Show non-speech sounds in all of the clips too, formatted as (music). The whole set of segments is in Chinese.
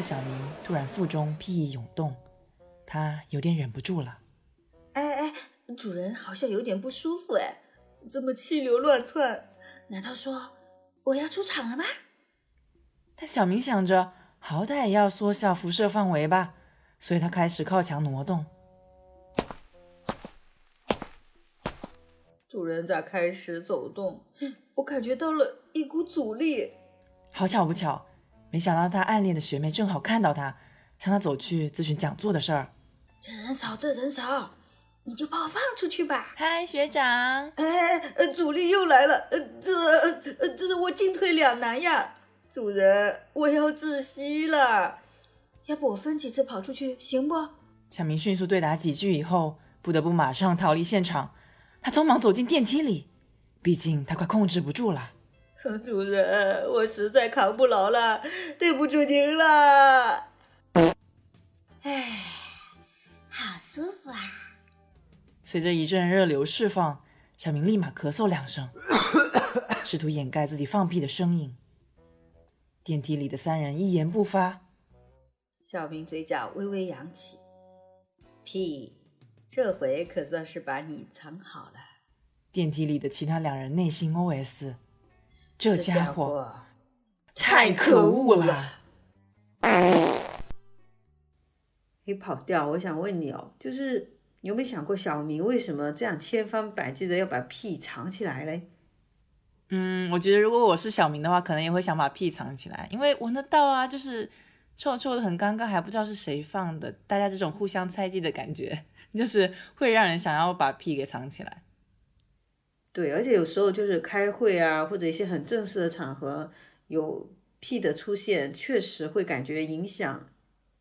小明突然腹中屁意涌动，他有点忍不住了。哎哎，主人好像有点不舒服哎，这么气流乱窜，难道说我要出场了吗？但小明想着，好歹也要缩小辐射范围吧，所以他开始靠墙挪动。主人在开始走动，我感觉到了一股阻力。好巧不巧，没想到他暗恋的学妹正好看到他，向他走去咨询讲座的事儿。这人少，这人少，你就把我放出去吧。嗨，学长。哎，呃，阻力又来了，呃，这，呃，这我进退两难呀。主人，我要窒息了，要不我分几次跑出去行不？小明迅速对答几句以后，不得不马上逃离现场。他匆忙走进电梯里，毕竟他快控制不住了。(laughs) 主人，我实在扛不牢了，对不住您了。哎，好舒服啊！随着一阵热流释放，小明立马咳嗽两声，(coughs) 试图掩盖自己放屁的声音。电梯里的三人一言不发。小明嘴角微微扬起，屁。这回可算是把你藏好了。电梯里的其他两人内心 OS：这家伙太可恶了。(laughs) 你跑掉，我想问你哦，就是你有没有想过小明为什么这样千方百计的要把屁藏起来嘞？嗯，我觉得如果我是小明的话，可能也会想把屁藏起来，因为闻得到啊，就是臭臭的，很尴尬，还不知道是谁放的，大家这种互相猜忌的感觉。(laughs) 就是会让人想要把屁给藏起来，对，而且有时候就是开会啊，或者一些很正式的场合，有屁的出现，确实会感觉影响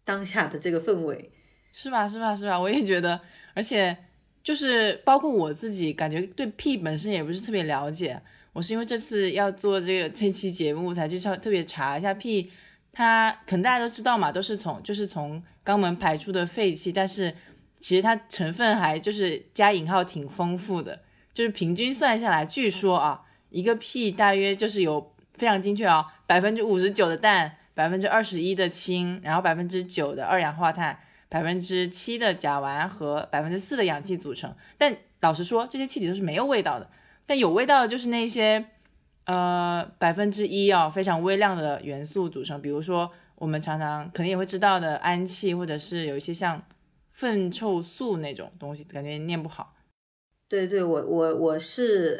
当下的这个氛围，是吧？是吧？是吧？我也觉得，而且就是包括我自己，感觉对屁本身也不是特别了解。我是因为这次要做这个这期节目，才去特特别查一下屁，它可能大家都知道嘛，都是从就是从肛门排出的废气，但是。其实它成分还就是加引号挺丰富的，就是平均算下来，据说啊，一个屁大约就是有非常精确啊，百分之五十九的氮，百分之二十一的氢，然后百分之九的二氧化碳，百分之七的甲烷和百分之四的氧气组成。但老实说，这些气体都是没有味道的，但有味道的就是那些呃百分之一啊非常微量的元素组成，比如说我们常常肯定也会知道的氨气，或者是有一些像。粪臭素那种东西，感觉念不好。对对，我我我是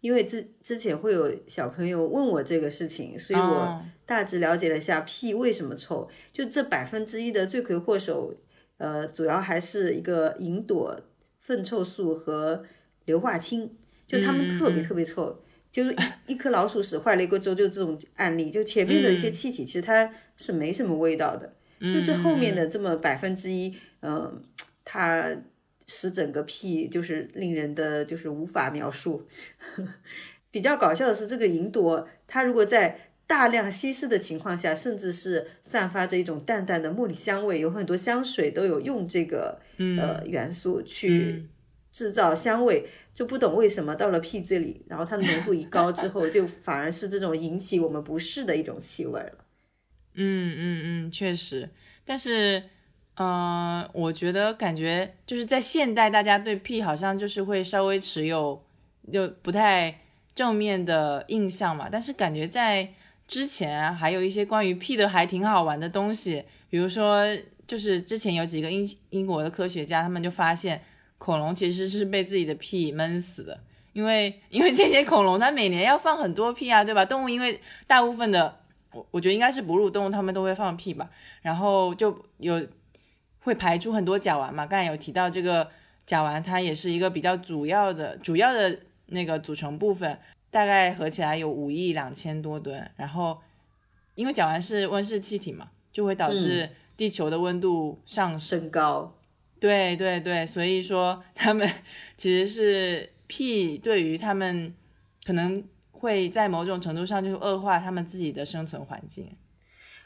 因为之之前会有小朋友问我这个事情，所以我大致了解了一下屁为什么臭。就这百分之一的罪魁祸首，呃，主要还是一个吲哚、粪臭素和硫化氢，就它们特别特别臭。就是 (laughs) 一颗老鼠屎坏了一锅粥，就这种案例。就前面的一些气体，其实它是没什么味道的。就这后面的这么百分之一。嗯，它使整个屁就是令人的就是无法描述。(laughs) 比较搞笑的是，这个银朵它如果在大量稀释的情况下，甚至是散发着一种淡淡的茉莉香味，有很多香水都有用这个呃元素去制造香味，就不懂为什么到了屁这里，然后它的浓度一高之后，就反而是这种引起我们不适的一种气味了。嗯嗯嗯，确实，但是。嗯，我觉得感觉就是在现代，大家对屁好像就是会稍微持有就不太正面的印象嘛。但是感觉在之前还有一些关于屁的还挺好玩的东西，比如说就是之前有几个英英国的科学家，他们就发现恐龙其实是被自己的屁闷死的，因为因为这些恐龙它每年要放很多屁啊，对吧？动物因为大部分的我我觉得应该是哺乳动物，它们都会放屁吧，然后就有。会排出很多甲烷嘛？刚才有提到这个甲烷，它也是一个比较主要的、主要的那个组成部分，大概合起来有五亿两千多吨。然后，因为甲烷是温室气体嘛，就会导致地球的温度上升高。对对对，所以说 (laughs) 他们其实是 P，对于他们可能会在某种程度上就恶化他们自己的生存环境。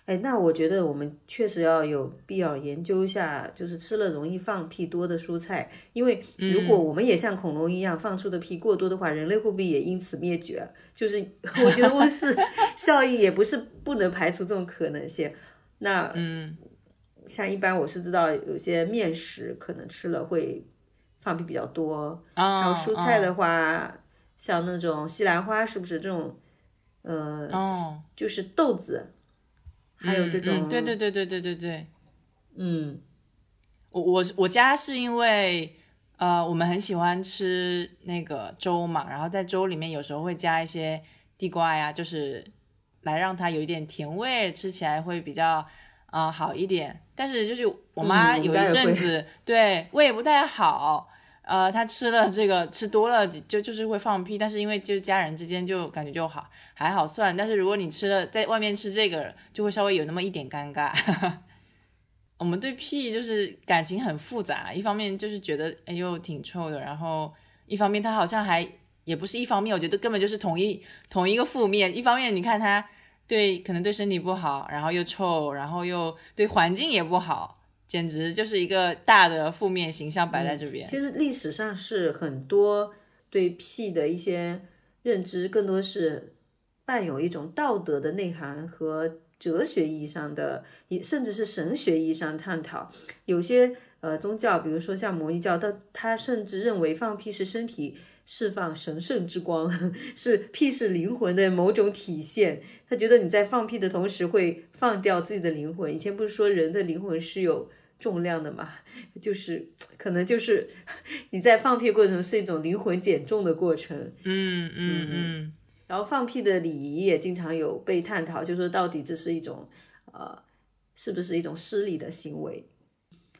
哎，那我觉得我们确实要有必要研究一下，就是吃了容易放屁多的蔬菜，因为如果我们也像恐龙一样放出的屁过多的话，人类会不会也因此灭绝？就是我觉得温室 (laughs) 效应也不是不能排除这种可能性。那嗯，像一般我是知道有些面食可能吃了会放屁比较多，啊，还有蔬菜啊的话，像那种西兰花是不是这种，呃，哦，就是豆子，还有这嗯种，嗯对对对对对对对，嗯我我我家是因为呃，我们很喜欢吃那个粥嘛，然后在粥里面有时候会加一些地瓜呀，就是来让它有一点甜味，吃起来会比较啊、呃好一点。但是就是我妈有一阵子、对胃不太好，呃，他吃了这个吃多了就就是会放屁，但是因为就是家人之间就感觉就好还好算，但是如果你吃了在外面吃这个，就会稍微有那么一点尴尬。(laughs) 我们对屁就是感情很复杂，一方面就是觉得哎呦挺臭的，然后一方面它好像还也不是一方面，我觉得根本就是同一同一个负面。一方面你看它对可能对身体不好，然后又臭，然后又对环境也不好，简直就是一个大的负面形象摆在这边。其实历史上是很多对屁的一些认知，更多是伴有一种道德的内涵和哲学意义上的，也甚至是神学意义上探讨。有些呃宗教，比如说像摩尼教，它它甚至认为放屁是身体释放神圣之光，(laughs) 是屁是灵魂的某种体现。他觉得你在放屁的同时会放掉自己的灵魂。以前不是说人的灵魂是有重量的嘛？就是可能就是你在放屁过程是一种灵魂减重的过程。嗯嗯嗯，然后放屁的礼仪也经常有被探讨，就说到底这是一种呃，是不是一种失礼的行为？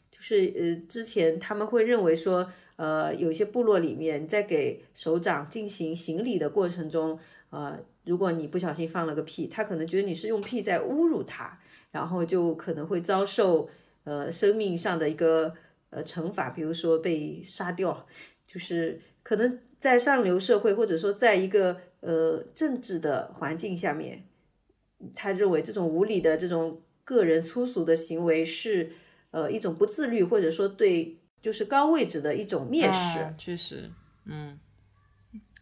就是呃，之前他们会认为说，呃，有些部落里面在给首长进行行礼的过程中，呃，如果你不小心放了个屁，他可能觉得你是用屁在侮辱他，然后就可能会遭受呃生命上的一个呃惩罚，比如说被杀掉，就是可能在上流社会或者说在一个呃政治的环境下面，他认为这种无理的这种个人粗俗的行为是呃一种不自律，或者说对就是高位置的一种蔑视。啊确实，嗯。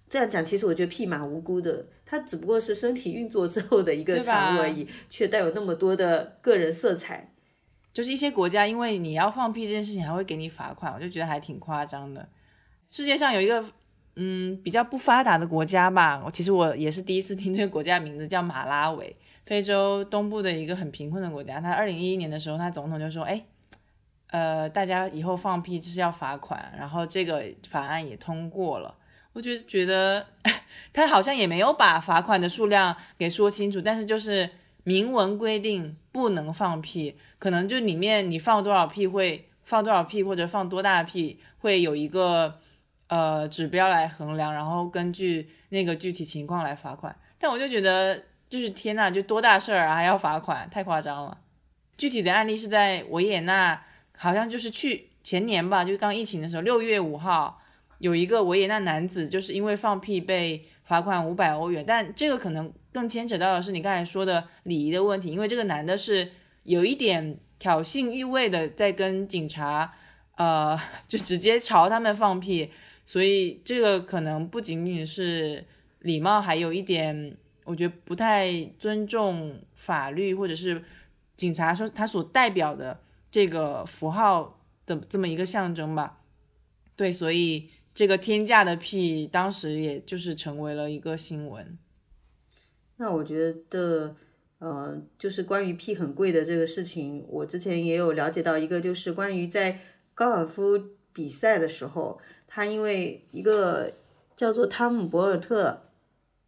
这样讲，其实我觉得屁蛮无辜的，它只不过是身体运作之后的一个产物而已，却带有那么多的个人色彩。就是一些国家，因为你要放屁这件事情，还会给你罚款，我就觉得还挺夸张的。世界上有一个嗯比较不发达的国家吧，我其实我也是第一次听这个国家名字叫马拉维，非洲东部的一个很贫困的国家。他二零一一年的时候，他总统就说，哎，呃，大家以后放屁就是要罚款，然后这个法案也通过了。我就觉得他好像也没有把罚款的数量给说清楚，但是就是明文规定不能放屁，可能就里面你放多少屁会放多少屁，或者放多大的屁会有一个呃指标来衡量，然后根据那个具体情况来罚款。但我就觉得就是天呐，就多大事儿啊，还要罚款，太夸张了。具体的案例是在维也纳，好像就是去前年吧，就是刚疫情的时候，六月五号。有一个维也纳男子就是因为放屁被罚款五百欧元，但这个可能更牵扯到的是你刚才说的礼仪的问题，因为这个男的是有一点挑衅意味的在跟警察，呃，就直接朝他们放屁，所以这个可能不仅仅是礼貌，还有一点我觉得不太尊重法律或者是警察说他所代表的这个符号的这么一个象征吧，对，所以。这个天价的屁，当时也就是成为了一个新闻。那我觉得，呃，就是关于屁很贵的这个事情，我之前也有了解到一个，就是关于在高尔夫比赛的时候，他因为一个叫做汤姆·博尔特，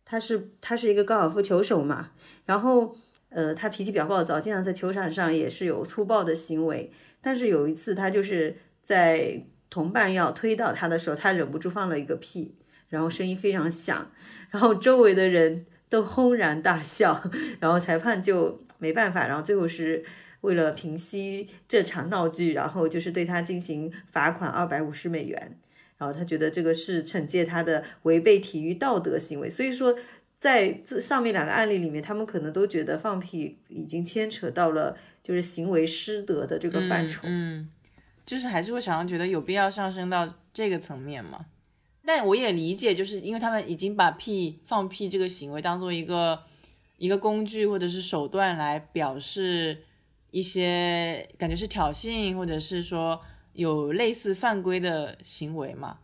他是他是一个高尔夫球手嘛，然后呃，他脾气比较暴躁，经常在球场上也是有粗暴的行为，但是有一次他就是在。同伴要推倒他的时候，他忍不住放了一个屁，然后声音非常响，然后周围的人都轰然大笑，然后裁判就没办法，然后最后是为了平息这场闹剧，然后就是对他进行罚款二百五十美元，然后他觉得这个是惩戒他的违背体育道德行为，所以说在这上面两个案例里面，他们可能都觉得放屁已经牵扯到了就是行为失德的这个范畴，嗯。就是还是会常常觉得有必要上升到这个层面嘛，但我也理解，就是因为他们已经把屁放屁这个行为当做一个一个工具或者是手段来表示一些感觉是挑衅，或者是说有类似犯规的行为嘛。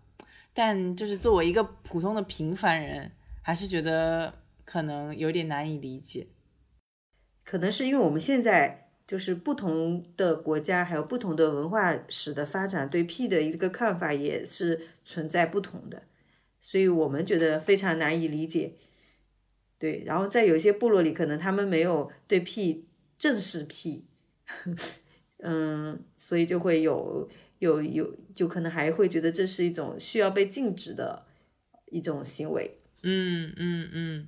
但就是作为一个普通的平凡人，还是觉得可能有点难以理解。可能是因为我们现在就是不同的国家，还有不同的文化史的发展，对 P 的一个看法也是存在不同的，所以我们觉得非常难以理解。对，然后在有些部落里，可能他们没有对 P 正式 P，，(laughs) 嗯，所以就会有有有，就可能还会觉得这是一种需要被禁止的一种行为。嗯嗯嗯。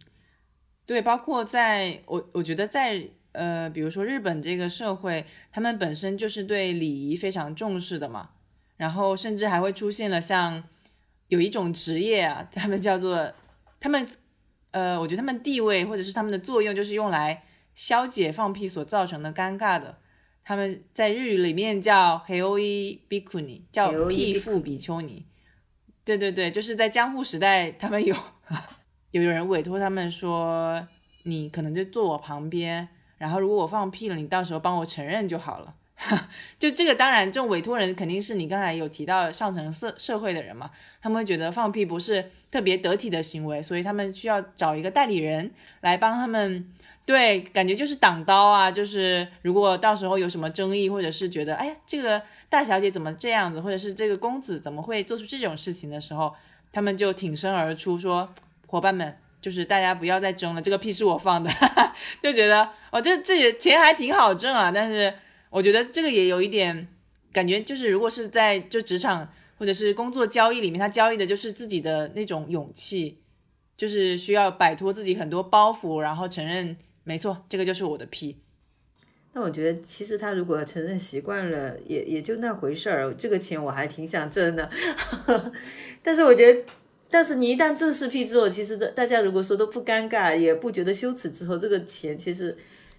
对，包括在我我觉得在呃，比如说日本这个社会，他们本身就是对礼仪非常重视的嘛，然后甚至还会出现了像有一种职业啊，他们叫做他们呃，我觉得他们地位或者是他们的作用就是用来消解放屁所造成的尴尬的，他们在日语里面叫 heoi bikuni，叫屁妇比丘尼，对对对，就是在江户时代他们有。(laughs) 有有人委托他们说，你可能就坐我旁边，然后如果我放屁了，你到时候帮我承认就好了。(laughs) 就这个，当然，这种委托人肯定是你刚才有提到上层社社会的人嘛，他们会觉得放屁不是特别得体的行为，所以他们需要找一个代理人来帮他们。对，感觉就是挡刀啊，就是如果到时候有什么争议，或者是觉得，哎呀，这个大小姐怎么这样子，或者是这个公子怎么会做出这种事情的时候，他们就挺身而出说。伙伴们，就是大家不要再争了，这个屁是我放的，(laughs) 就觉得哦，这这也钱还挺好挣啊。但是我觉得这个也有一点感觉，就是如果是在就职场或者是工作交易里面，他交易的就是自己的那种勇气，就是需要摆脱自己很多包袱，然后承认没错，这个就是我的屁。那我觉得其实他如果承认习惯了，也也就那回事儿。这个钱我还挺想挣的，(laughs) 但是我觉得。但是你一旦正式批之后，其实大大家如果说都不尴尬，也不觉得羞耻之后，这个钱其实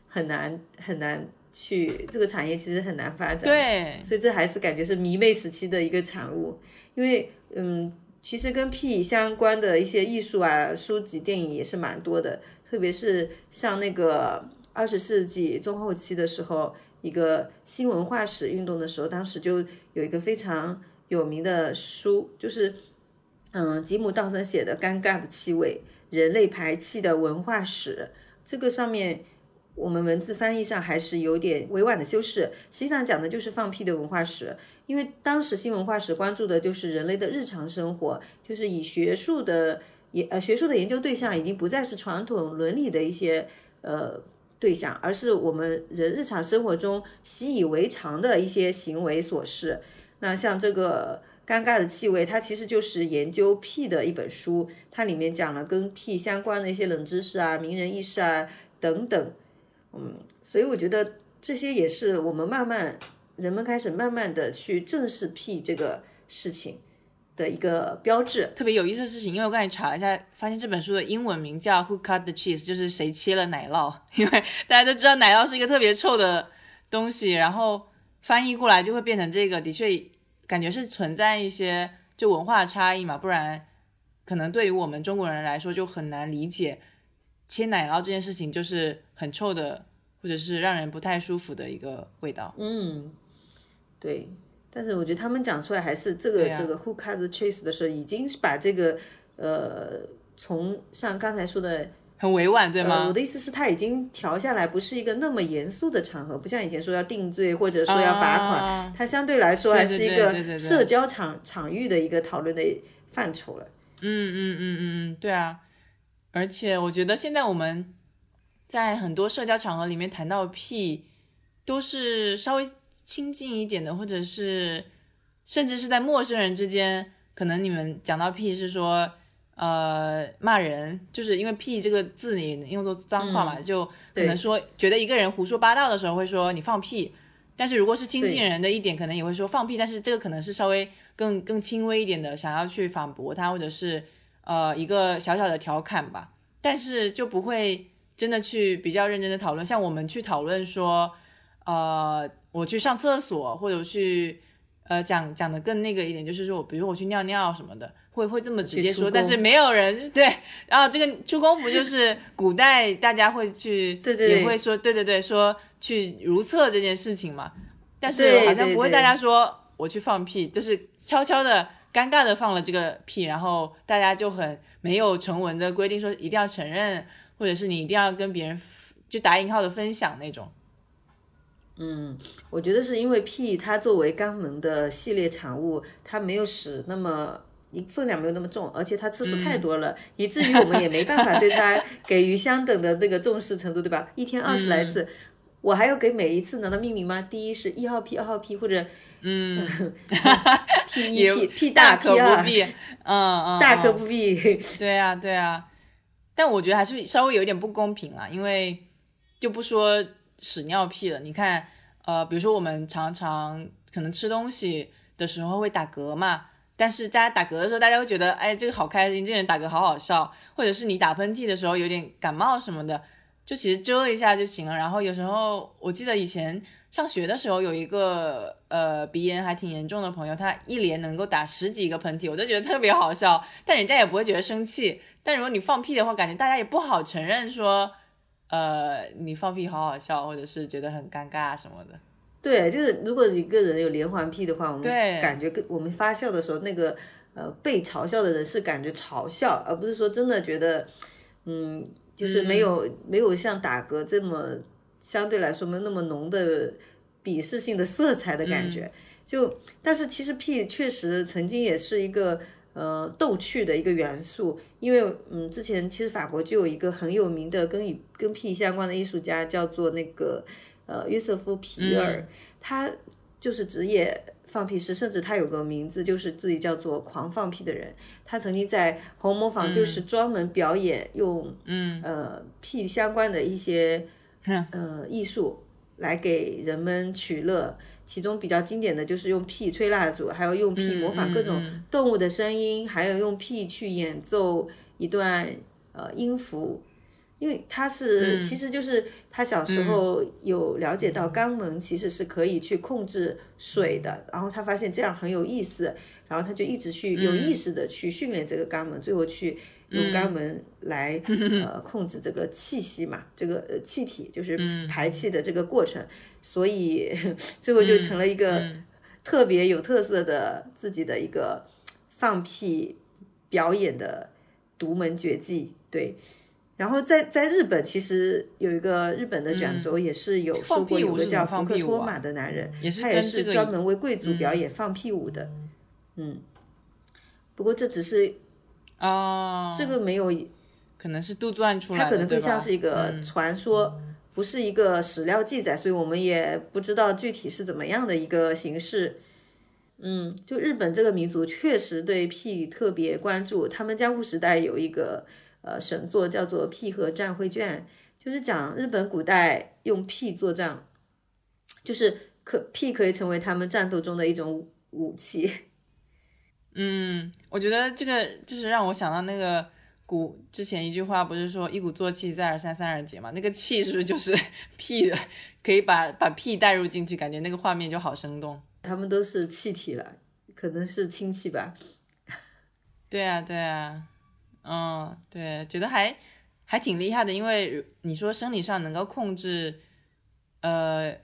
很难很难去这个产业其实很难发展。对，所以这还是感觉是迷妹时期的一个产物。因为嗯，其实跟屁相关的一些艺术啊、书籍、电影也是蛮多的，特别是像那个二十世纪中后期的时候，一个新文化史运动的时候，当时就有一个非常有名的书，就是。嗯，吉姆·道森写的《尴尬的气味：人类排气的文化史》，这个上面我们文字翻译上还是有点委婉的修饰，实际上讲的就是放屁的文化史。因为当时新文化史关注的就是人类的日常生活，就是以学术的研呃学术的研究对象已经不再是传统伦理的一些呃对象，而是我们人日常生活中习以为常的一些行为琐事。那像这个。尴尬的气味，它其实就是研究屁的一本书，它里面讲了跟屁相关的一些冷知识啊、名人轶事啊等等，嗯，所以我觉得这些也是我们慢慢人们开始慢慢的去正视屁这个事情的一个标志。特别有意思的事情，因为我刚才查了一下，发现这本书的英文名叫 Who Cut the Cheese，就是谁切了奶酪，(laughs) 因为大家都知道奶酪是一个特别臭的东西，然后翻译过来就会变成这个，的确。感觉是存在一些就文化差异嘛，不然可能对于我们中国人来说就很难理解切奶酪这件事情就是很臭的，或者是让人不太舒服的一个味道。嗯，对。但是我觉得他们讲出来还是这个这个 Who cut the cheese 的时候，已经是把这个呃从像刚才说的。很委婉，对吗？我的意思是，他已经调下来，不是一个那么严肃的场合，不像以前说要定罪或者说要罚款，它相对来说还是一个社交场场域的一个讨论的范畴了。嗯嗯嗯嗯嗯，对啊。而且我觉得现在我们在很多社交场合里面谈到屁，都是稍微亲近一点的，或者是甚至是在陌生人之间，可能你们讲到屁是说。呃，骂人就是因为“屁”这个字你用作脏话嘛，就可能说觉得一个人胡说八道的时候会说你放屁，但是如果是亲近人的一点，可能也会说放屁，但是这个可能是稍微更更轻微一点的，想要去反驳他，或者是呃一个小小的调侃吧，但是就不会真的去比较认真的讨论，像我们去讨论说，呃，我去上厕所或者去呃讲讲的更那个一点，就是说，比如我去尿尿什么的，会会这么直接说，但是没有人对。然后这个出宫不就是古代大家会去，(laughs) 对对对也会说，对对对，说去如厕这件事情嘛。但是好像不会大家说我去放屁，就是悄悄的、尴尬的放了这个屁，然后大家就很没有成文的规定说一定要承认，或者是你一定要跟别人就打引号的分享那种。嗯，我觉得是因为 P 它作为肛门的系列产物，它没有使那么。分量没有那么重，而且它次数太多了，以至于我们也没办法对它给予相等的那个重视程度，对吧？一天二十来次，我还要给每一次难道命名吗？第一是一号 P，、二号 P，或者嗯，(laughs) P 一也屁屁大可不，必，嗯嗯，大可嗯不必。对啊，对啊，但我觉得还是稍微有点不公平啊，因为就不说屎尿屁了，你看，呃，比如说我们常常可能吃东西的时候会打嗝嘛，但是大家打嗝的时候，大家会觉得，哎，这个好开心，这人打嗝好好笑，或者是你打喷嚏的时候有点感冒什么的，就其实遮一下就行了。然后有时候我记得以前上学的时候有一个呃鼻炎还挺严重的朋友，他一连能够打十几个喷嚏，我都觉得特别好笑，但人家也不会觉得生气。但如果你放屁的话，感觉大家也不好承认说，呃，你放屁好好笑，或者是觉得很尴尬什么的。对，就是如果一个人有连环屁的话，我们对感觉跟我们发笑的时候，那个呃被嘲笑的人是感觉嘲笑，而不是说真的觉得，嗯，就是没有、没有像打嗝这么相对来说没有那么浓的鄙视性的色彩的感觉。就但是其实屁确实曾经也是一个呃逗趣的一个元素，因为嗯之前其实法国就有一个很有名的跟与跟屁相关的艺术家叫做那个呃约瑟夫皮尔。他就是职业放屁师，甚至他有个名字，就是自己叫做狂放屁的人。他曾经在红磨坊就是专门表演用嗯呃屁相关的一些呃艺术来给人们取乐。其中比较经典的就是用屁吹蜡烛，还有用屁模仿各种动物的声音，还有用屁去演奏一段呃音符。因为他是，其实就是他小时候有了解到肛门其实是可以去控制水的，然后他发现这样很有意思，然后他就一直去有意识的去训练这个肛门，最后去用肛门来呃控制这个气息嘛，(laughs) 这个呃气体就是排气的这个过程，所以 (laughs) 最后就成了一个特别有特色的自己的一个放屁表演的独门绝技，对。然后在在日本，其实有一个日本的卷轴也是有说过，有个叫福克托马的男人，他也是专门为贵族表演放屁舞的。嗯，不过这只是哦，这个没有，可能是杜撰出来的，它可能更像是一个传说，不是一个史料记载，所以我们也不知道具体是怎么样的一个形式。嗯，就日本这个民族确实对屁特别关注，他们江户时代有一个。呃，神作叫做《屁和战绘卷》，就是讲日本古代用屁作战，就是可屁可以成为他们战斗中的一种武器。嗯，我觉得这个就是让我想到那个古之前一句话，不是说一鼓作气，再而三，三而竭嘛？那个气是不是就是 (laughs) 屁的？可以把把屁带入进去，感觉那个画面就好生动。他们都是气体了，可能是氢气吧。(laughs) 对啊，对啊。嗯，对，觉得还还挺厉害的，因为你说生理上能够控制，呃，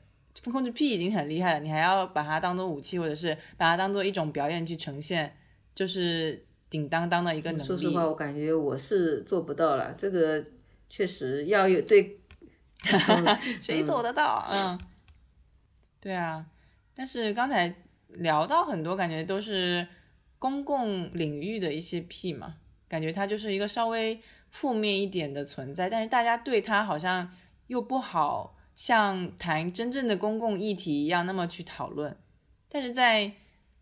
控制屁已经很厉害了，你还要把它当做武器，或者是把它当做一种表演去呈现，就是顶当当的一个能力。说实话，我感觉我是做不到了，这个确实要有对，(laughs) 谁做得到？嗯，对啊，但是刚才聊到很多，感觉都是公共领域的一些屁嘛。感觉它就是一个稍微负面一点的存在，但是大家对它好像又不好像谈真正的公共议题一样那么去讨论，但是在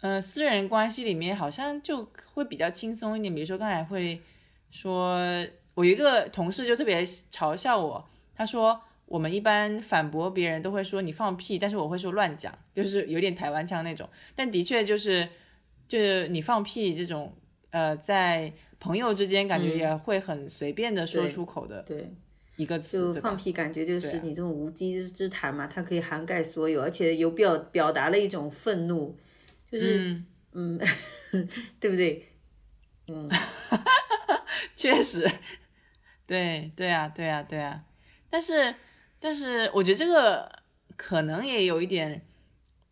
呃私人关系里面好像就会比较轻松一点。比如说刚才会说，我有一个同事就特别嘲笑我，他说我们一般反驳别人都会说你放屁，但是我会说乱讲，就是有点台湾腔那种。但的确就是就是你放屁这种呃在。朋友之间感觉也会很随便的说出口的，对一个词，就放屁，感觉就是啊你这种无稽之谈嘛，它可以涵盖所有，而且有表表达了一种愤怒，就是嗯，(laughs) 对不对？嗯，(laughs) 确实，对对啊，对啊，对啊。但是但是，我觉得这个可能也有一点，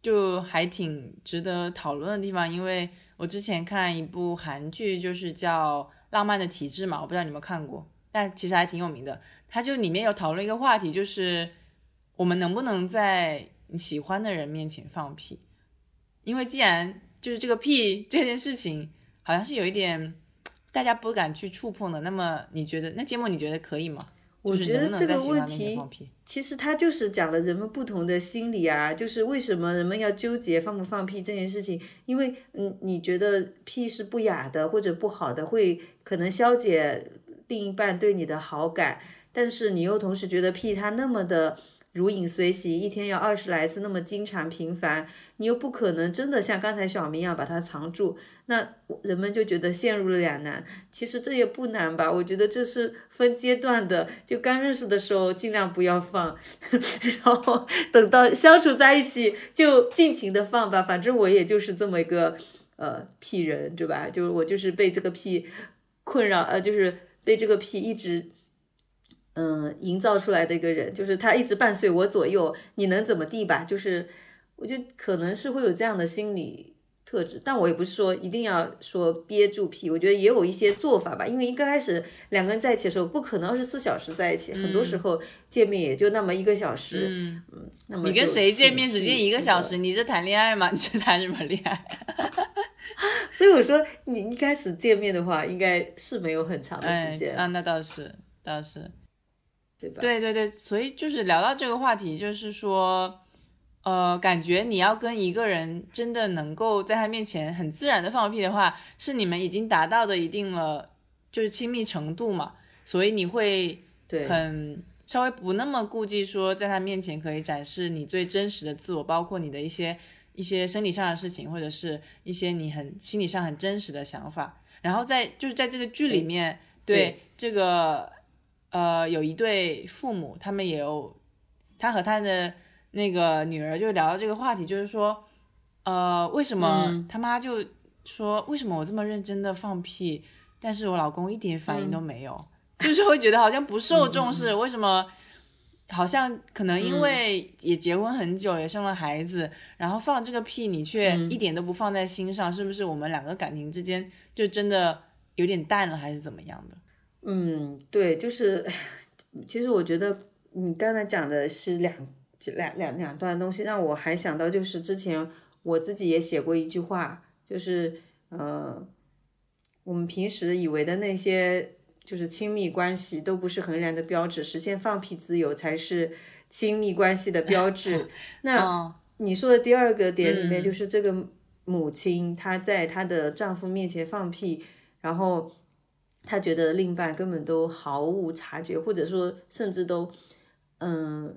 就还挺值得讨论的地方，因为我之前看一部韩剧，就是叫《浪漫的体质》嘛，我不知道你有没有看过，但其实还挺有名的。它就里面有讨论一个话题，就是我们能不能在你喜欢的人面前放屁？因为既然就是这个屁这件事情，好像是有一点大家不敢去触碰的。那么你觉得那节目你觉得可以吗？我觉得这个问题其实它就是讲了人们不同的心理啊，就是为什么人们要纠结放不放屁这件事情？因为嗯，你觉得屁是不雅的或者不好的，会可能消解另一半对你的好感。但是你又同时觉得屁它那么的如影随形，一天要二十来次，那么经常频繁，你又不可能真的像刚才小明一样把它藏住，那人们就觉得陷入了两难。其实这也不难吧？我觉得这是分阶段的，就刚认识的时候尽量不要放，(laughs) 然后等到相处在一起就尽情的放吧。反正我也就是这么一个呃屁人，对吧？就是我就是被这个屁困扰，呃，就是被这个屁一直。嗯，营造出来的一个人，就是他一直伴随我左右，你能怎么地吧？就是我觉得可能是会有这样的心理特质，但我也不是说一定要说憋住屁，我觉得也有一些做法吧。因为一刚开始两个人在一起的时候，不可能二十四小时在一起，很多时候见面也就那么一个小时。嗯嗯，那么你跟谁见面只见一个小时？你是谈恋爱吗？你是谈什么恋爱？(laughs) 所以我说，你一开始见面的话，应该是没有很长的时间啊。那倒是，倒是。对对对，所以就是聊到这个话题，就是说，呃，感觉你要跟一个人真的能够在他面前很自然的放屁的话，是你们已经达到的一定了，就是亲密程度嘛，所以你会很稍微不那么顾忌说在他面前可以展示你最真实的自我，包括你的一些一些生理上的事情，或者是一些你很心理上很真实的想法，然后在就是在这个剧里面，对这个。呃，有一对父母，他们也有，他和他的那个女儿就聊到这个话题，就是说，呃，为什么他妈就说，为什么我这么认真的放屁，但是我老公一点反应都没有，(laughs) 就是会觉得好像不受重视，为什么？好像可能因为也结婚很久，也生了孩子，然后放这个屁，你却一点都不放在心上，是不是我们两个感情之间就真的有点淡了，还是怎么样的？嗯，对，就是，其实我觉得你刚才讲的是两两两两段东西，让我还想到就是之前我自己也写过一句话，就是呃，我们平时以为的那些就是亲密关系都不是衡量的标志，实现放屁自由才是亲密关系的标志。(laughs) 那你说的第二个点里面，就是这个母亲她在她的丈夫面前放屁，然后。她觉得另一半根本都毫无察觉，或者说甚至都，嗯，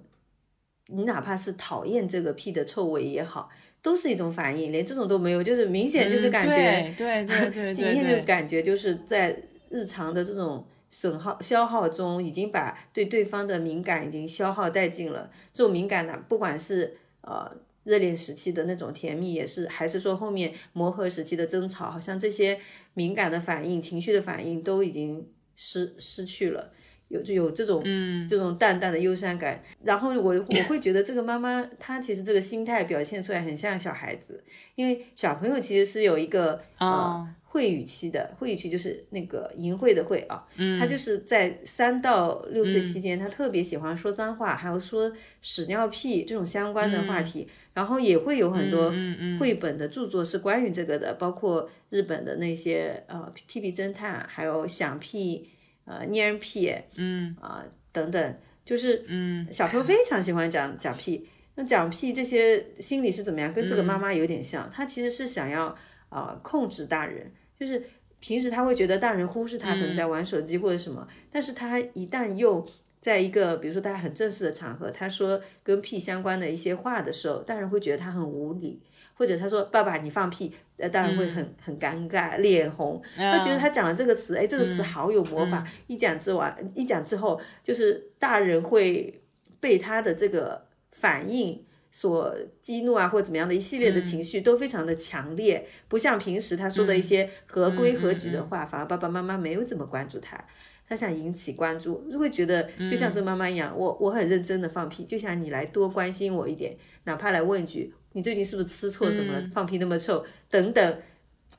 你哪怕是讨厌这个屁的臭味也好，都是一种反应，连这种都没有，就是明显就是感觉，对对 (laughs) 对对，今天的感觉就是在日常的这种损耗消耗中，已经把对对方的敏感已经消耗殆尽了。这种敏感呢，不管是呃热恋时期的那种甜蜜，也是还是说后面磨合时期的争吵，好像这些。敏感的反应、情绪的反应都已经失失去了，有就有这种嗯这种淡淡的忧伤感。然后我我会觉得这个妈妈她其实这个心态表现出来很像小孩子，因为小朋友其实是有一个啊会语期的，会语期就是那个淫秽的秽啊，他就是在三到六岁期间，他特别喜欢说脏话，还有说屎尿屁这种相关的话题。然后也会有很多绘本的著作是关于这个的，包括日本的那些呃屁屁侦探，还有响屁、呃捏屁，嗯。啊等等，就是嗯。小朋友非常喜欢讲讲屁。那讲屁这些心理是怎么样？跟这个妈妈有点像，她其实是想要啊控制大人，就是平时他会觉得大人忽视他，可能在玩手机或者什么，但是他一旦又在一个比如说他很正式的场合，他说跟屁相关的一些话的时候，大人会觉得他很无理，或者他说爸爸你放屁，呃，大人会很很尴尬，脸红，他觉得他讲了这个词，哎，这个词好有魔法，一讲之完，一讲之后，就是大人会被他的这个反应所激怒啊，或者怎么样的一系列的情绪都非常的强烈，不像平时他说的一些合规合矩的话，反而爸爸妈妈没有怎么关注他。他想引起关注，就会觉得就像这妈妈一样，我我很认真的放屁，就想你来多关心我一点，哪怕来问一句你最近是不是吃错什么了，放屁那么臭等等，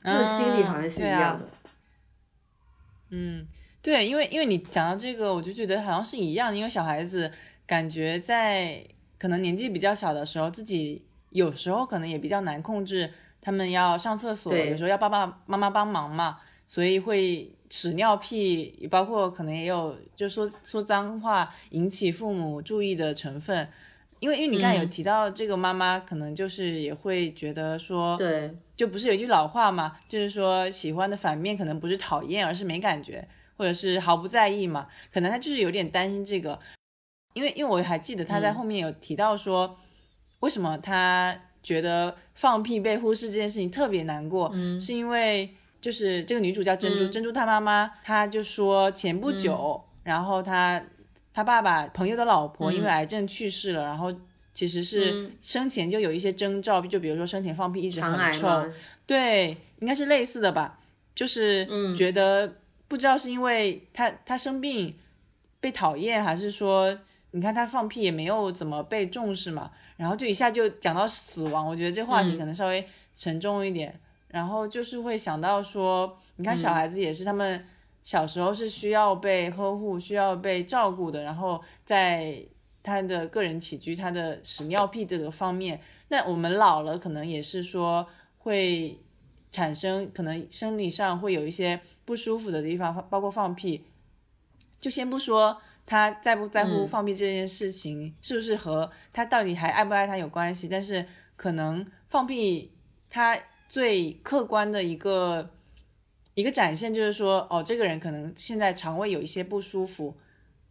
这个心理好像是一样的。嗯，对，因为因为你讲到这个，我就觉得好像是一样的，因为小孩子感觉在可能年纪比较小的时候，自己有时候可能也比较难控制，他们要上厕所，有时候要爸爸妈妈帮忙嘛，所以会。屎尿屁，包括可能也有，就说说脏话引起父母注意的成分，因为因为你刚才有提到这个妈妈，可能就是也会觉得说，对，就不是有一句老话嘛，就是说喜欢的反面可能不是讨厌，而是没感觉，或者是毫不在意嘛，可能他就是有点担心这个，因为因为我还记得他在后面有提到说，为什么他觉得放屁被忽视这件事情特别难过，是因为。就是这个女主叫珍珠，珍珠她妈妈，她就说前不久，然后她她爸爸朋友的老婆因为癌症去世了，然后其实是生前就有一些征兆，就比如说生前放屁一直很臭，对，应该是类似的吧，就是觉得不知道是因为她她生病被讨厌，还是说你看他放屁也没有怎么被重视嘛，然后就一下就讲到死亡，我觉得这话题可能稍微沉重一点。然后就是会想到说，你看小孩子也是，他们小时候是需要被呵护、需要被照顾的。然后在他的个人起居、他的屎尿屁这个方面，那我们老了可能也是说会产生可能生理上会有一些不舒服的地方，包括放屁。就先不说他在不在乎放屁这件事情是不是和他到底还爱不爱他有关系，但是可能放屁他。最客观的一个一个展现就是说，哦，这个人可能现在肠胃有一些不舒服，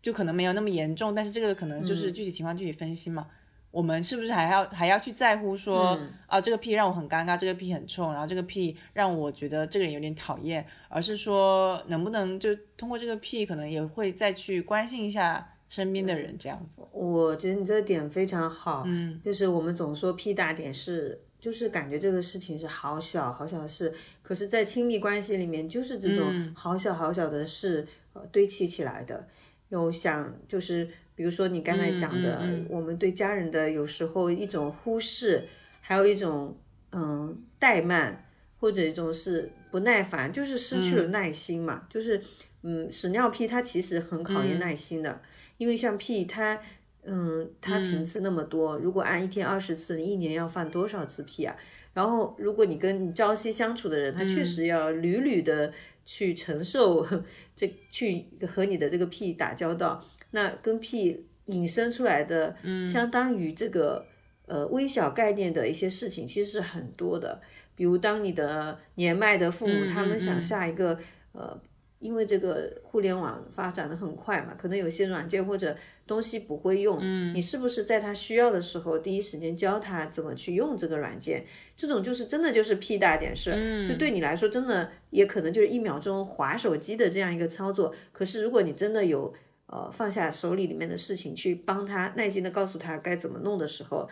就可能没有那么严重，但是这个可能就是具体情况具体分析嘛。我们是不是还要还要去在乎说，啊，这个屁让我很尴尬，这个屁很臭，然后这个屁让我觉得这个人有点讨厌，而是说能不能就通过这个屁，可能也会再去关心一下身边的人这样子。我觉得你这个点非常好，嗯，就是我们总说屁大点是。就是感觉这个事情是好小好小的事，可是，在亲密关系里面，就是这种好小好小的事呃堆砌起来的。有想就是，比如说你刚才讲的，我们对家人的有时候一种忽视，还有一种嗯怠慢，或者一种是不耐烦，就是失去了耐心嘛。就是嗯屎尿屁它其实很考验耐心的，因为像屁它。嗯，它频次那么多，如果按一天二十次，你一年要放多少次屁啊？然后，如果你跟你朝夕相处的人，他确实要屡屡的去承受 (laughs) 这去和你的这个屁打交道，那跟屁引申出来的，相当于这个呃微小概念的一些事情，其实是很多的。比如，当你的年迈的父母，他们想下一个呃。因为这个互联网发展的很快嘛，可能有些软件或者东西不会用，你是不是在他需要的时候第一时间教他怎么去用这个软件？这种就是真的就是屁大点事，就对你来说真的也可能就是一秒钟划手机的这样一个操作。可是如果你真的有呃放下手里里面的事情去帮他耐心的告诉他该怎么弄的时候，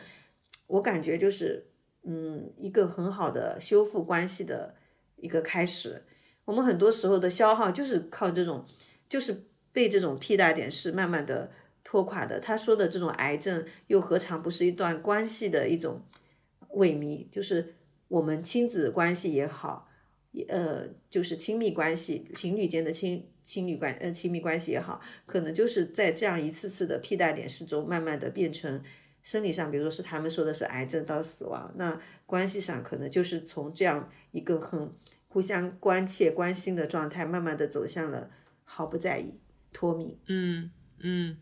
我感觉就是嗯一个很好的修复关系的一个开始。我们很多时候的消耗就是靠这种，就是被这种屁大点事慢慢的拖垮的。他说的这种癌症，又何尝不是一段关系的一种萎靡？就是我们亲子关系也好，呃，就是亲密关系，情侣间的亲亲密关呃亲密关系也好，可能就是在这样一次次的屁大点事中，慢慢的变成生理上，比如说是他们说的是癌症到死亡，那关系上可能就是从这样一个很。互相关切、关心的状态，慢慢的走向了毫不在意、脱敏。嗯嗯，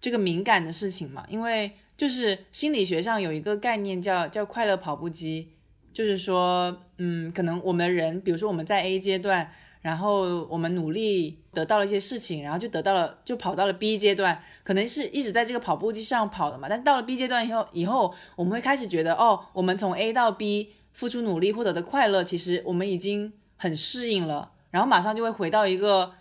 这个敏感的事情嘛，因为就是心理学上有一个概念叫叫快乐跑步机，就是说，嗯，可能我们人，比如说我们在 A 阶段，然后我们努力得到了一些事情，然后就得到了，就跑到了 B 阶段，可能是一直在这个跑步机上跑的嘛。但是到了 B 阶段以后，以后我们会开始觉得，哦，我们从 A 到 B。付出努力获得的快乐，其实我们已经很适应了，然后马上就会回到一个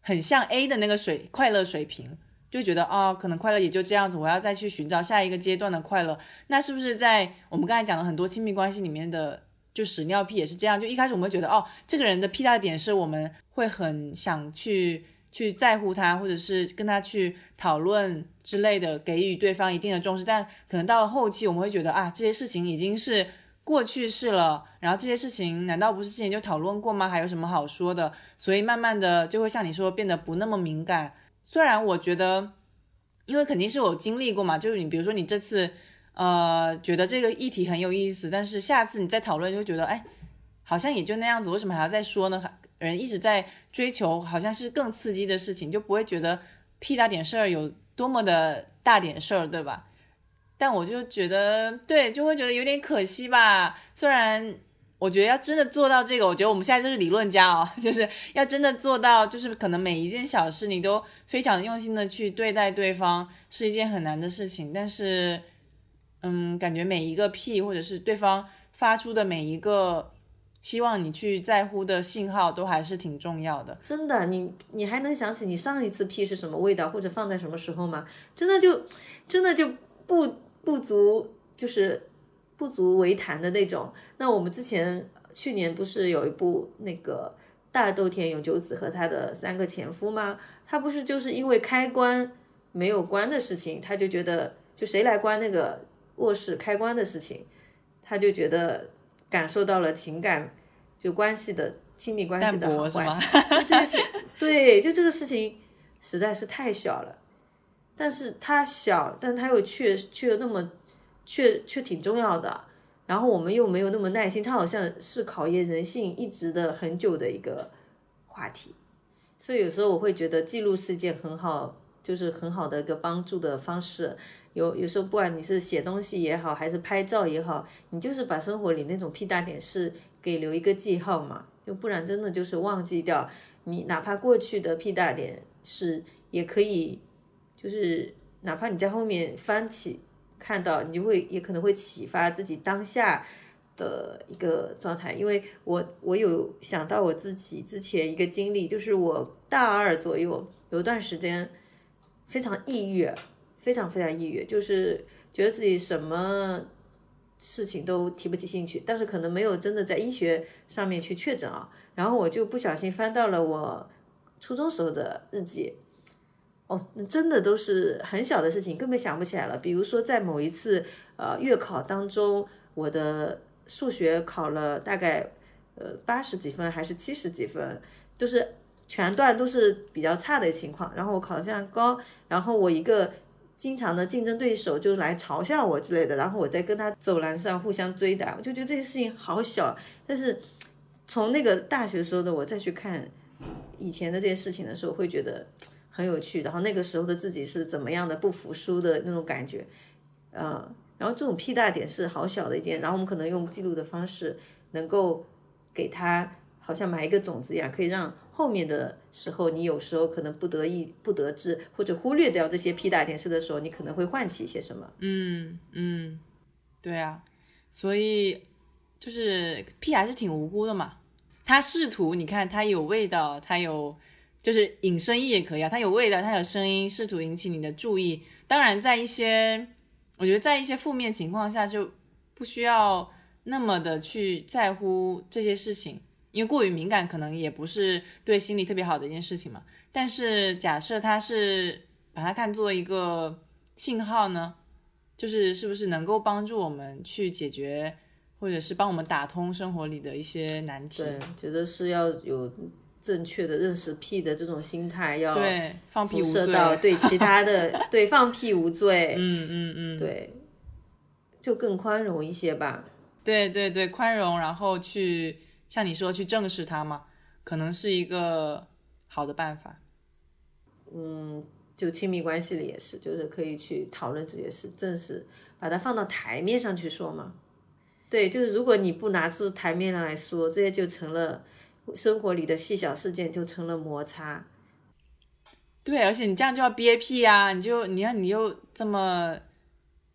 很像 A 的那个水快乐水平，就觉得哦，可能快乐也就这样子，我要再去寻找下一个阶段的快乐。那是不是在我们刚才讲的很多亲密关系里面的，就屎尿屁也是这样？就一开始我们会觉得哦，这个人的屁大点是我们会很想去去在乎他，或者是跟他去讨论之类的，给予对方一定的重视。但可能到了后期，我们会觉得啊，这些事情已经是过去式了。然后这些事情难道不是之前就讨论过吗？还有什么好说的？所以慢慢的就会像你说，变得不那么敏感。虽然我觉得，因为肯定是有经历过嘛，就是你比如说你这次，呃，觉得这个议题很有意思，但是下次你再讨论就觉得，哎，好像也就那样子，为什么还要再说呢？人一直在追求好像是更刺激的事情，就不会觉得屁大点事儿有多么的大点事儿，对吧？但我就觉得，对，就会觉得有点可惜吧，虽然。我觉得要真的做到这个，我觉得我们现在就是理论家哦，(laughs) 就是要真的做到，就是可能每一件小事你都非常用心的去对待对方，是一件很难的事情。但是，嗯，感觉每一个屁或者是对方发出的每一个希望你去在乎的信号，都还是挺重要的。真的，你你还能想起你上一次屁是什么味道，或者放在什么时候吗？真的就真的就不不足，就是。不足为谈的那种。那我们之前去年不是有一部那个大豆田永久子和他的三个前夫吗？他不是就是因为开关没有关的事情，他就觉得就谁来关那个卧室开关的事情，他就觉得感受到了情感就关系的亲密关系的好坏。这个是 (laughs) 对，就这个事情实在是太小了，但是他小，但他又却却那么。却却挺重要的，然后我们又没有那么耐心，他好像是考验人性一直的很久的一个话题，所以有时候我会觉得记录是一件很好，就是很好的一个帮助的方式。有有时候不管你是写东西也好，还是拍照也好，你就是把生活里那种屁大点事给留一个记号嘛，就不然真的就是忘记掉。你哪怕过去的屁大点事也可以，就是哪怕你在后面翻起。看到你就会也可能会启发自己当下的一个状态，因为我我有想到我自己之前一个经历，就是我大二左右有一段时间非常抑郁，非常非常抑郁，就是觉得自己什么事情都提不起兴趣，但是可能没有真的在医学上面去确诊啊，然后我就不小心翻到了我初中时候的日记。哦，那真的都是很小的事情，根本想不起来了。比如说，在某一次呃月考当中，我的数学考了大概呃八十几分还是七十几分，都是全段都是比较差的情况。然后我考得非常高，然后我一个经常的竞争对手就来嘲笑我之类的，然后我在跟他走廊上互相追打，我就觉得这些事情好小。但是从那个大学时候的我再去看以前的这些事情的时候，会觉得。很有趣，然后那个时候的自己是怎么样的不服输的那种感觉，呃，然后这种屁大点是好小的一件，然后我们可能用记录的方式，能够给他好像埋一个种子一样，可以让后面的时候，你有时候可能不得意、不得志或者忽略掉这些屁大点事的时候，你可能会唤起一些什么。嗯嗯，对啊，所以就是屁还是挺无辜的嘛，他试图你看他有味道，他有。就是引声音也可以啊，它有味道，它有声音，试图引起你的注意。当然，在一些，我觉得在一些负面情况下，就不需要那么的去在乎这些事情，因为过于敏感可能也不是对心理特别好的一件事情嘛。但是假设它是把它看作一个信号呢，就是是不是能够帮助我们去解决，或者是帮我们打通生活里的一些难题？对，觉得是要有。正确的认识屁的这种心态，要对 (laughs) 放屁无罪到对其他的，对放屁无罪，嗯嗯嗯，对，就更宽容一些吧。对对对，宽容，然后去像你说去正视它嘛，可能是一个好的办法。嗯，就亲密关系里也是，就是可以去讨论这些事，正视，把它放到台面上去说嘛。对，就是如果你不拿出台面上来说，这些就成了。生活里的细小事件就成了摩擦，对，而且你这样就要憋屁啊！你就你看你又这么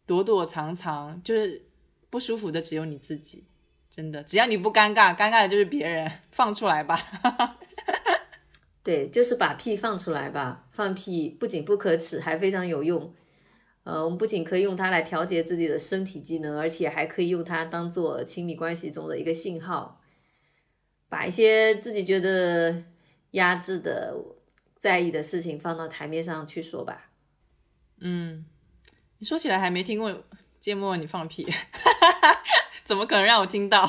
躲躲藏藏，就是不舒服的只有你自己，真的，只要你不尴尬，尴尬的就是别人，放出来吧。(laughs) 对，就是把屁放出来吧。放屁不仅不可耻，还非常有用。呃，我们不仅可以用它来调节自己的身体机能，而且还可以用它当做亲密关系中的一个信号，把一些自己觉得压制的、在意的事情放到台面上去说吧。嗯，你说起来还没听过芥末你放屁，怎么可能让我听到？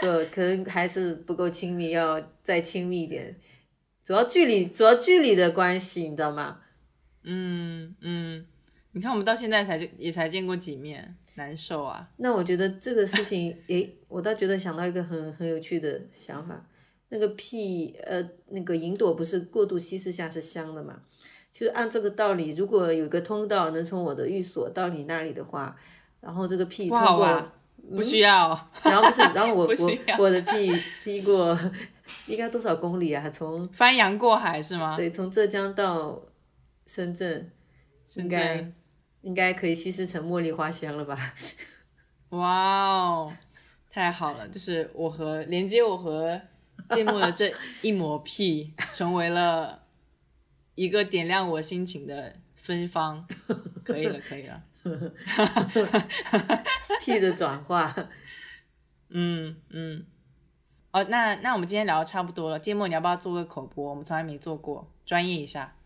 可可能还是不够亲密，要再亲密一点。主要距离，主要距离的关系，你知道吗？嗯嗯，你看我们到现在才就也才见过几面，难受啊。那我觉得这个事情，诶，我倒觉得想到一个很很有趣的想法，那个屁，呃，那个银朵不是过度稀释下是香的嘛？就是按这个道理，如果有个通道能从我的寓所到你那里的话，然后这个屁通过，不需要，(laughs) 然后不是，然后我 (laughs) 我我的屁经过。(laughs) 应该多少公里啊？从翻洋过海是吗？对，从浙江到深圳，应该应该可以稀释成茉莉花香了吧？哇哦，太好了！就是我和连接我和芥末的这一抹屁，成为了一个点亮我心情的芬芳。可以了，可以了。(laughs) 屁的转化，嗯嗯。哦，那那我们今天聊的差不多了。芥末，你要不要做个口播？我们从来没做过，专业一下。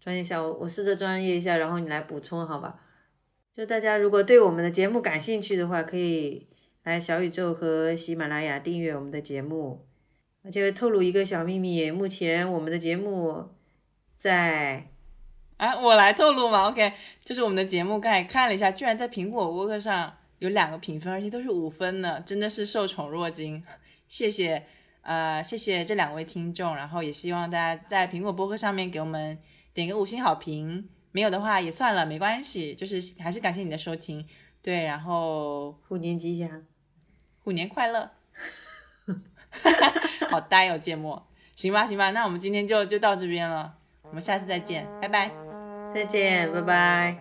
专业一下，我我试着专业一下，然后你来补充，好吧？就大家如果对我们的节目感兴趣的话，可以来小宇宙和喜马拉雅订阅我们的节目。而且透露一个小秘密，目前我们的节目在……啊，我来透露嘛？OK，就是我们的节目，刚才看了一下，居然在苹果播客上有两个评分，而且都是五分呢，真的是受宠若惊。谢谢，呃，谢谢这两位听众，然后也希望大家在苹果播客上面给我们点个五星好评，没有的话也算了，没关系，就是还是感谢你的收听，对，然后虎年吉祥，虎年快乐，(laughs) 好呆哦，芥末，行吧，行吧，那我们今天就就到这边了，我们下次再见，拜拜，再见，拜拜。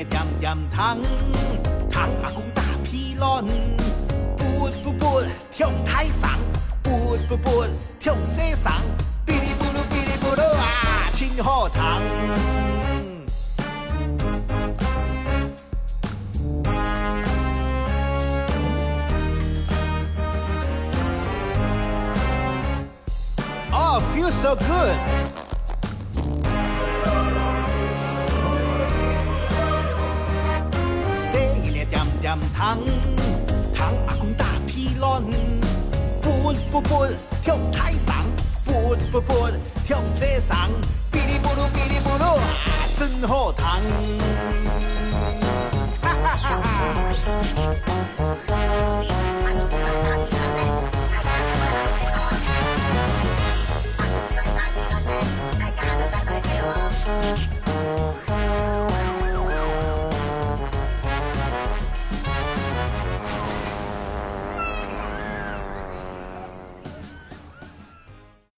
生日的點點糖，糖阿公打皮卵，不不不跳台上，不不不跳西上，哔哩咕噜哔哩咕噜啊，真好糖。feels so good. 糖糖，阿公打屁卵，不不不跳太上，不不不跳车上，哔哩咕噜哔哩咕噜，真好听。thank (laughs) you